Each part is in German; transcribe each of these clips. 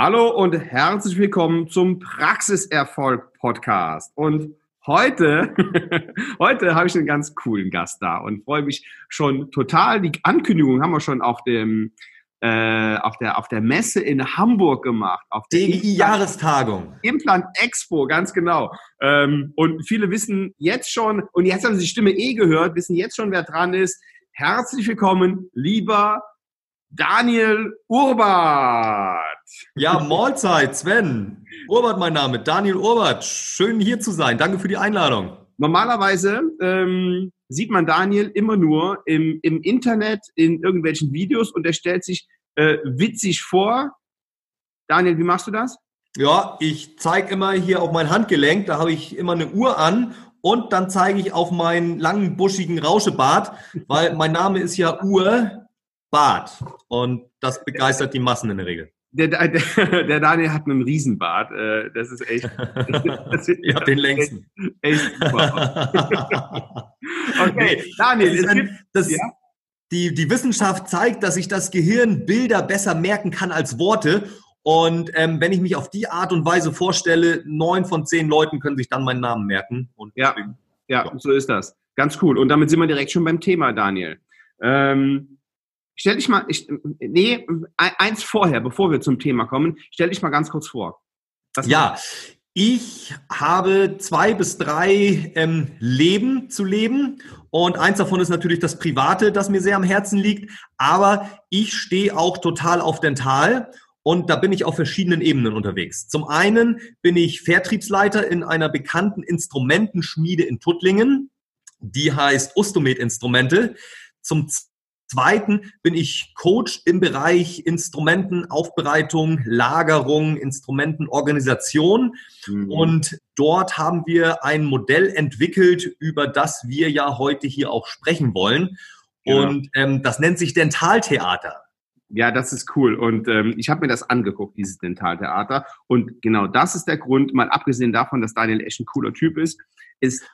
Hallo und herzlich willkommen zum Praxiserfolg Podcast. Und heute, heute habe ich einen ganz coolen Gast da und freue mich schon total. Die Ankündigung haben wir schon auf dem äh, auf der auf der Messe in Hamburg gemacht, auf der DGI-Jahrestagung. Implant Expo, ganz genau. Ähm, und viele wissen jetzt schon, und jetzt haben sie die Stimme eh gehört, wissen jetzt schon, wer dran ist. Herzlich willkommen, lieber Daniel Urbart. Ja, Mahlzeit, Sven. Urbart mein Name, Daniel Urbart. Schön hier zu sein. Danke für die Einladung. Normalerweise ähm, sieht man Daniel immer nur im, im Internet, in irgendwelchen Videos und er stellt sich äh, witzig vor. Daniel, wie machst du das? Ja, ich zeige immer hier auf mein Handgelenk, da habe ich immer eine Uhr an und dann zeige ich auf meinen langen, buschigen Rauschebart, weil mein Name ist ja Urbart und das begeistert die Massen in der Regel. Der, der, der Daniel hat einen Riesenbart. Äh, das ist echt. Das ist, ja, den längsten. Echt, echt super. okay, Daniel, das, gibt, das, ja? die, die Wissenschaft zeigt, dass sich das Gehirn Bilder besser merken kann als Worte. Und ähm, wenn ich mich auf die Art und Weise vorstelle, neun von zehn Leuten können sich dann meinen Namen merken. Und ja, ja, ja, so ist das. Ganz cool. Und damit sind wir direkt schon beim Thema, Daniel. Ähm, Stell dich mal, ich, nee, eins vorher, bevor wir zum Thema kommen, stell dich mal ganz kurz vor. Was ja, ich habe zwei bis drei ähm, Leben zu leben und eins davon ist natürlich das Private, das mir sehr am Herzen liegt, aber ich stehe auch total auf Dental und da bin ich auf verschiedenen Ebenen unterwegs. Zum einen bin ich Vertriebsleiter in einer bekannten Instrumentenschmiede in Tuttlingen, die heißt Ostomed Instrumente. Zum Zweiten bin ich Coach im Bereich Instrumentenaufbereitung, Lagerung, Instrumentenorganisation. Mhm. Und dort haben wir ein Modell entwickelt, über das wir ja heute hier auch sprechen wollen. Ja. Und ähm, das nennt sich Dentaltheater. Ja, das ist cool. Und ähm, ich habe mir das angeguckt, dieses Dentaltheater. Und genau das ist der Grund, mal abgesehen davon, dass Daniel echt ein cooler Typ ist, ist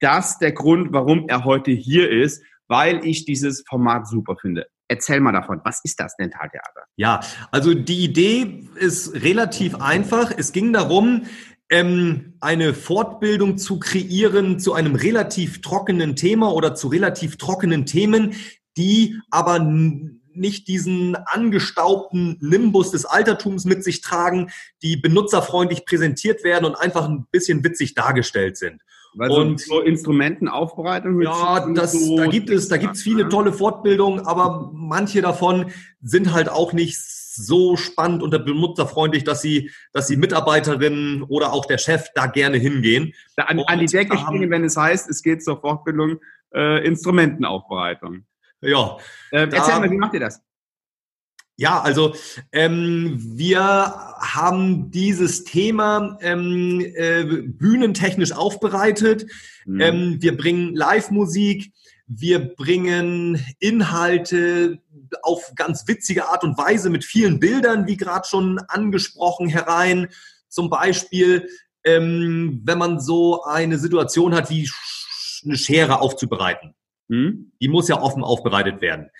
das der Grund, warum er heute hier ist weil ich dieses Format super finde. Erzähl mal davon, was ist das Dentaltheater? Ja, also die Idee ist relativ einfach. Es ging darum, ähm, eine Fortbildung zu kreieren zu einem relativ trockenen Thema oder zu relativ trockenen Themen, die aber nicht diesen angestaubten Nimbus des Altertums mit sich tragen, die benutzerfreundlich präsentiert werden und einfach ein bisschen witzig dargestellt sind. Weil und so Instrumentenaufbereitung. Ja, das, so da gibt es, da gibt es viele tolle Fortbildungen, aber manche davon sind halt auch nicht so spannend und benutzerfreundlich, dass sie, dass die Mitarbeiterinnen oder auch der Chef da gerne hingehen. Da an, an die Decke springen, wenn es heißt, es geht zur Fortbildung äh, Instrumentenaufbereitung. Ja. Äh, erzähl mal, wie macht ihr das? Ja, also ähm, wir haben dieses Thema ähm, äh, bühnentechnisch aufbereitet. Mhm. Ähm, wir bringen Live-Musik, wir bringen Inhalte auf ganz witzige Art und Weise mit vielen Bildern, wie gerade schon angesprochen, herein. Zum Beispiel, ähm, wenn man so eine Situation hat, wie eine Schere aufzubereiten. Mhm. Die muss ja offen aufbereitet werden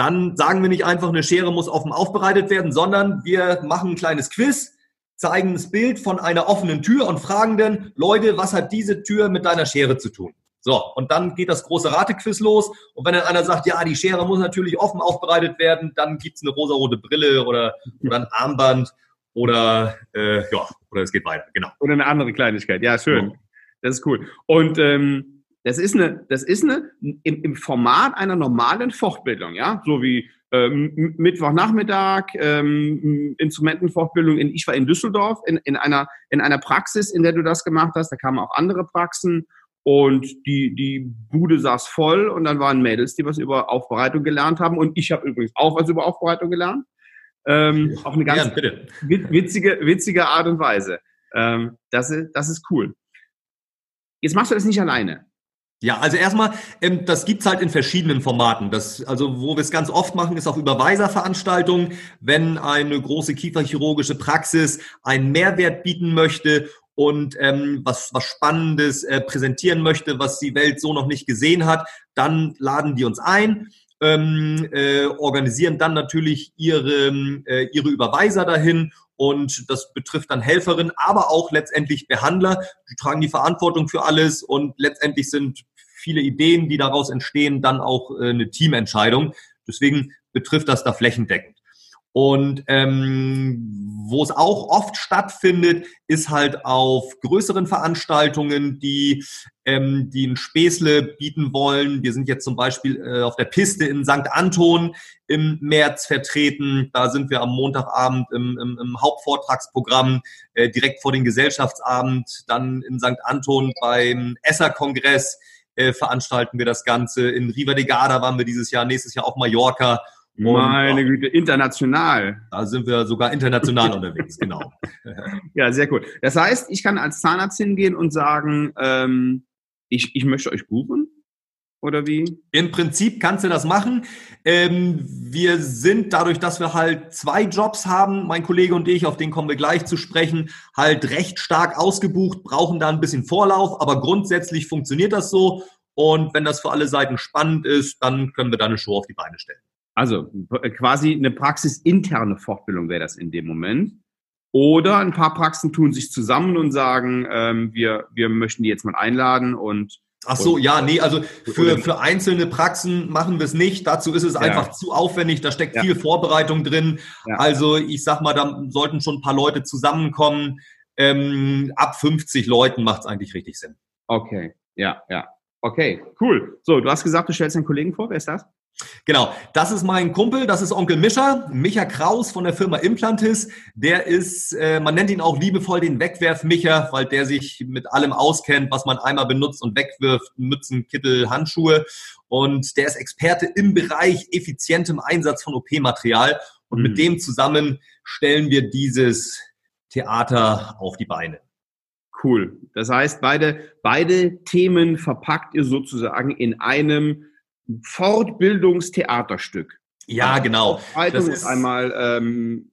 dann sagen wir nicht einfach, eine Schere muss offen aufbereitet werden, sondern wir machen ein kleines Quiz, zeigen das Bild von einer offenen Tür und fragen dann, Leute, was hat diese Tür mit deiner Schere zu tun? So, und dann geht das große Ratequiz los. Und wenn dann einer sagt, ja, die Schere muss natürlich offen aufbereitet werden, dann gibt's eine rosarote Brille oder, oder ein Armband oder äh, ja, oder es geht weiter, genau. Oder eine andere Kleinigkeit. Ja, schön. Das ist cool. Und ähm, das ist eine, das ist eine im, im Format einer normalen Fortbildung, ja, so wie ähm, Mittwochnachmittag, ähm, Instrumentenfortbildung. In, ich war in Düsseldorf in, in einer in einer Praxis, in der du das gemacht hast. Da kamen auch andere Praxen und die die Bude saß voll und dann waren Mädels, die was über Aufbereitung gelernt haben und ich habe übrigens auch was über Aufbereitung gelernt. Ähm, auf eine ganz ja, witzige witzige Art und Weise. Ähm, das ist das ist cool. Jetzt machst du das nicht alleine. Ja, also erstmal, ähm, das gibt's halt in verschiedenen Formaten. Das, also wo wir es ganz oft machen, ist auf Überweiserveranstaltungen, wenn eine große kieferchirurgische Praxis einen Mehrwert bieten möchte und ähm, was, was Spannendes äh, präsentieren möchte, was die Welt so noch nicht gesehen hat, dann laden die uns ein. Ähm, äh, organisieren dann natürlich ihre, äh, ihre Überweiser dahin und das betrifft dann Helferinnen, aber auch letztendlich Behandler. Die tragen die Verantwortung für alles und letztendlich sind viele Ideen, die daraus entstehen, dann auch äh, eine Teamentscheidung. Deswegen betrifft das da flächendeckend. Und ähm, wo es auch oft stattfindet, ist halt auf größeren Veranstaltungen, die, ähm, die ein Späßle bieten wollen. Wir sind jetzt zum Beispiel äh, auf der Piste in St. Anton im März vertreten. Da sind wir am Montagabend im, im, im Hauptvortragsprogramm äh, direkt vor den Gesellschaftsabend. Dann in St. Anton beim Esser-Kongress äh, veranstalten wir das Ganze. In Riva de Garda waren wir dieses Jahr, nächstes Jahr auf Mallorca. Meine Güte, international. Da sind wir sogar international unterwegs, genau. Ja, sehr cool. Das heißt, ich kann als Zahnarzt hingehen und sagen, ähm, ich, ich möchte euch buchen? Oder wie? Im Prinzip kannst du das machen. Ähm, wir sind dadurch, dass wir halt zwei Jobs haben, mein Kollege und ich, auf den kommen wir gleich zu sprechen, halt recht stark ausgebucht, brauchen da ein bisschen Vorlauf, aber grundsätzlich funktioniert das so. Und wenn das für alle Seiten spannend ist, dann können wir da eine Show auf die Beine stellen. Also quasi eine praxisinterne Fortbildung wäre das in dem Moment. Oder ein paar Praxen tun sich zusammen und sagen, ähm, wir, wir möchten die jetzt mal einladen und Ach so, ja, nee, also für, für einzelne Praxen machen wir es nicht. Dazu ist es ja. einfach zu aufwendig, da steckt ja. viel Vorbereitung drin. Ja. Also ich sag mal, da sollten schon ein paar Leute zusammenkommen. Ähm, ab 50 Leuten macht es eigentlich richtig Sinn. Okay, ja, ja. Okay, cool. So, du hast gesagt, du stellst einen Kollegen vor. Wer ist das? Genau, das ist mein Kumpel, das ist Onkel Mischa, Micha Kraus von der Firma Implantis. Der ist, äh, man nennt ihn auch liebevoll den Wegwerf-Micha, weil der sich mit allem auskennt, was man einmal benutzt und wegwirft, Mützen, Kittel, Handschuhe. Und der ist Experte im Bereich effizientem Einsatz von OP-Material. Und mhm. mit dem zusammen stellen wir dieses Theater auf die Beine. Cool. Das heißt, beide, beide Themen verpackt ihr sozusagen in einem Fortbildungstheaterstück. Ja, genau. Das ist einmal ähm,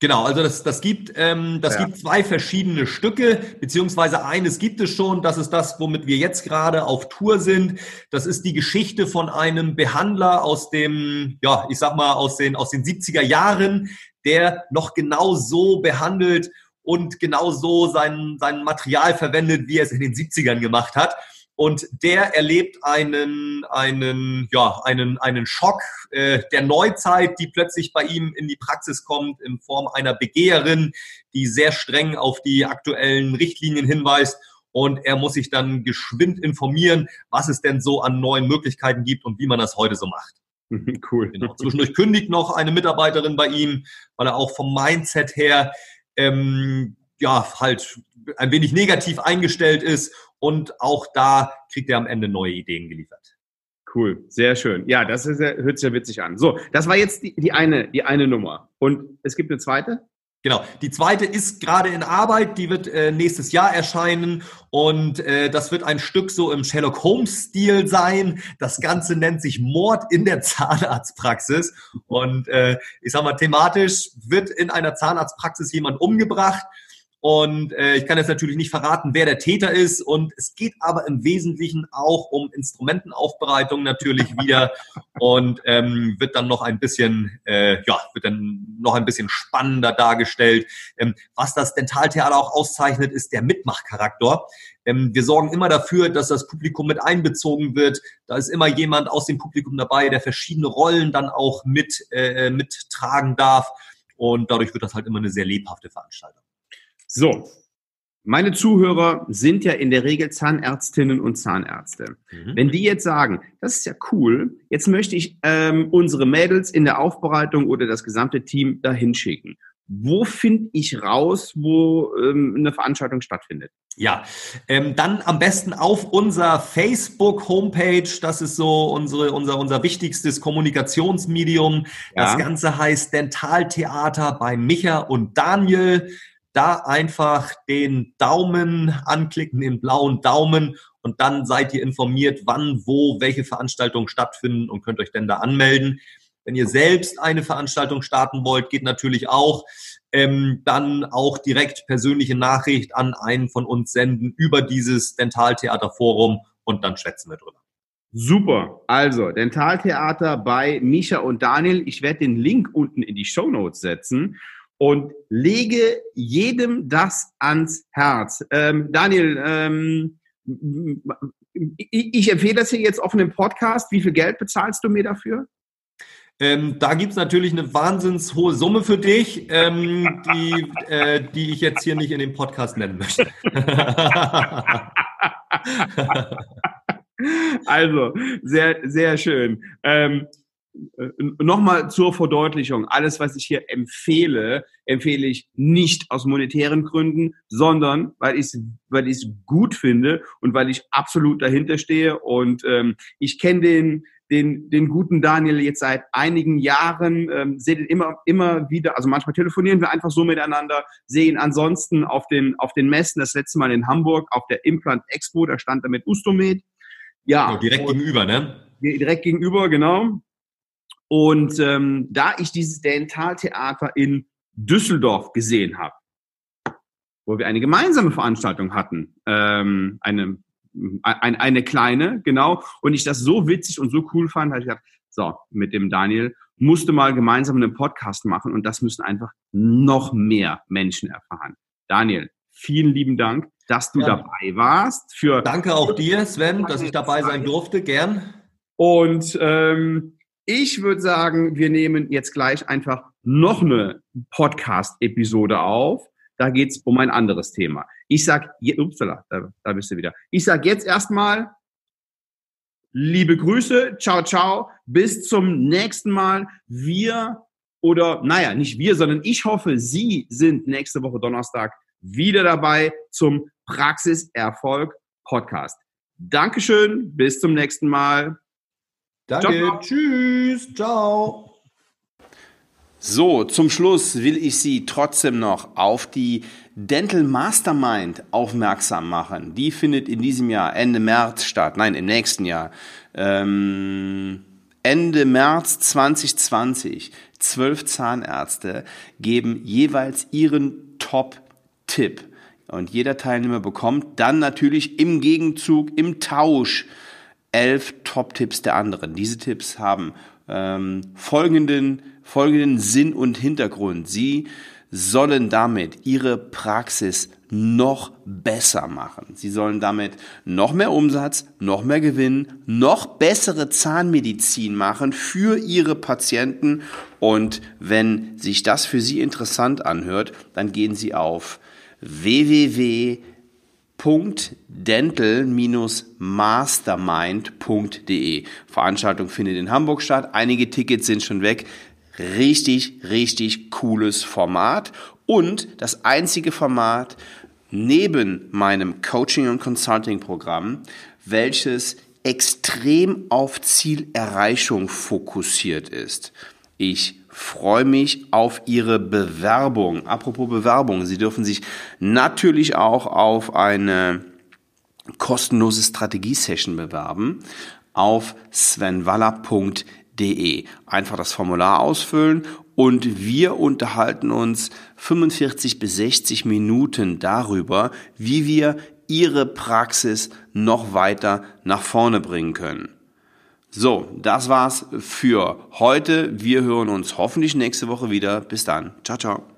Genau, also das, das gibt ähm, das ja. gibt zwei verschiedene Stücke, beziehungsweise eines gibt es schon, das ist das, womit wir jetzt gerade auf Tour sind. Das ist die Geschichte von einem Behandler aus dem, ja, ich sag mal, aus den, aus den 70er Jahren, der noch genau so behandelt und genau so sein, sein Material verwendet, wie er es in den 70ern gemacht hat. Und der erlebt einen, einen, ja, einen, einen Schock äh, der Neuzeit, die plötzlich bei ihm in die Praxis kommt in Form einer Begeherin, die sehr streng auf die aktuellen Richtlinien hinweist. Und er muss sich dann geschwind informieren, was es denn so an neuen Möglichkeiten gibt und wie man das heute so macht. Cool. Genau. Zwischendurch kündigt noch eine Mitarbeiterin bei ihm, weil er auch vom Mindset her ähm, ja halt ein wenig negativ eingestellt ist und auch da kriegt er am Ende neue Ideen geliefert. Cool, sehr schön. Ja, das ist, hört sich ja witzig an. So, das war jetzt die, die, eine, die eine Nummer. Und es gibt eine zweite? Genau. Die zweite ist gerade in Arbeit, die wird äh, nächstes Jahr erscheinen und äh, das wird ein Stück so im Sherlock Holmes-Stil sein. Das Ganze nennt sich Mord in der Zahnarztpraxis und äh, ich sag mal thematisch wird in einer Zahnarztpraxis jemand umgebracht und äh, ich kann jetzt natürlich nicht verraten, wer der Täter ist. Und es geht aber im Wesentlichen auch um Instrumentenaufbereitung natürlich wieder und ähm, wird dann noch ein bisschen, äh, ja, wird dann noch ein bisschen spannender dargestellt. Ähm, was das Dentaltheater auch auszeichnet, ist der Mitmachcharakter. Ähm, wir sorgen immer dafür, dass das Publikum mit einbezogen wird. Da ist immer jemand aus dem Publikum dabei, der verschiedene Rollen dann auch mit äh, mittragen darf. Und dadurch wird das halt immer eine sehr lebhafte Veranstaltung. So, meine Zuhörer sind ja in der Regel Zahnärztinnen und Zahnärzte. Mhm. Wenn die jetzt sagen, das ist ja cool, jetzt möchte ich ähm, unsere Mädels in der Aufbereitung oder das gesamte Team dahin schicken. Wo finde ich raus, wo ähm, eine Veranstaltung stattfindet? Ja, ähm, dann am besten auf unserer Facebook-Homepage. Das ist so unsere, unser, unser wichtigstes Kommunikationsmedium. Ja. Das Ganze heißt Dentaltheater bei Micha und Daniel da einfach den Daumen anklicken, den blauen Daumen und dann seid ihr informiert, wann, wo, welche Veranstaltungen stattfinden und könnt euch denn da anmelden. Wenn ihr selbst eine Veranstaltung starten wollt, geht natürlich auch. Ähm, dann auch direkt persönliche Nachricht an einen von uns senden über dieses Dentaltheaterforum und dann schwätzen wir drüber. Super. Also, Dentaltheater bei Misha und Daniel. Ich werde den Link unten in die Show Notes setzen und lege jedem das ans Herz. Ähm, Daniel, ähm, ich, ich empfehle das hier jetzt auf einem Podcast. Wie viel Geld bezahlst du mir dafür? Ähm, da gibt's natürlich eine wahnsinns hohe Summe für dich, ähm, die, äh, die ich jetzt hier nicht in dem Podcast nennen möchte. also, sehr, sehr schön. Ähm, äh, Nochmal zur Verdeutlichung. Alles, was ich hier empfehle, empfehle ich nicht aus monetären Gründen, sondern weil ich es weil ich's gut finde und weil ich absolut dahinter stehe. Und ähm, ich kenne den, den, den guten Daniel jetzt seit einigen Jahren, ähm, sehe ihn immer, immer wieder, also manchmal telefonieren wir einfach so miteinander, sehe ihn ansonsten auf den, auf den Messen, das letzte Mal in Hamburg auf der Implant Expo, da stand er mit Ustomed. Ja. Oh, direkt gegenüber, ne? Direkt gegenüber, genau. Und ähm, da ich dieses Dentaltheater in Düsseldorf gesehen habe, wo wir eine gemeinsame Veranstaltung hatten, ähm, eine, eine, eine kleine, genau, und ich das so witzig und so cool fand, habe ich gedacht, so, mit dem Daniel musste mal gemeinsam einen Podcast machen und das müssen einfach noch mehr Menschen erfahren. Daniel, vielen lieben Dank, dass du ja. dabei warst. Für Danke auch dir, Sven, dass ich dabei sein durfte, gern. Und ähm, ich würde sagen, wir nehmen jetzt gleich einfach noch eine Podcast-Episode auf. Da geht's um ein anderes Thema. Ich sag, upsala, da, da bist du wieder. Ich sag jetzt erstmal liebe Grüße, ciao, ciao, bis zum nächsten Mal. Wir oder, naja, nicht wir, sondern ich hoffe, Sie sind nächste Woche Donnerstag wieder dabei zum Praxiserfolg Podcast. Dankeschön, bis zum nächsten Mal. Danke, ciao. tschüss, ciao. So, zum Schluss will ich Sie trotzdem noch auf die Dental Mastermind aufmerksam machen. Die findet in diesem Jahr Ende März statt. Nein, im nächsten Jahr. Ähm, Ende März 2020. Zwölf Zahnärzte geben jeweils ihren Top-Tipp. Und jeder Teilnehmer bekommt dann natürlich im Gegenzug, im Tausch elf Top-Tipps der anderen. Diese Tipps haben ähm, folgenden, folgenden Sinn und Hintergrund. Sie sollen damit ihre Praxis noch besser machen. Sie sollen damit noch mehr Umsatz, noch mehr Gewinn, noch bessere Zahnmedizin machen für ihre Patienten. Und wenn sich das für Sie interessant anhört, dann gehen Sie auf www dental-mastermind.de. Veranstaltung findet in Hamburg statt. Einige Tickets sind schon weg. Richtig, richtig cooles Format. Und das einzige Format neben meinem Coaching- und Consulting-Programm, welches extrem auf Zielerreichung fokussiert ist. Ich freue mich auf Ihre Bewerbung. Apropos Bewerbung, Sie dürfen sich natürlich auch auf eine kostenlose Strategie-Session bewerben auf svenwaller.de. Einfach das Formular ausfüllen und wir unterhalten uns 45 bis 60 Minuten darüber, wie wir Ihre Praxis noch weiter nach vorne bringen können. So, das war's für heute. Wir hören uns hoffentlich nächste Woche wieder. Bis dann. Ciao, ciao.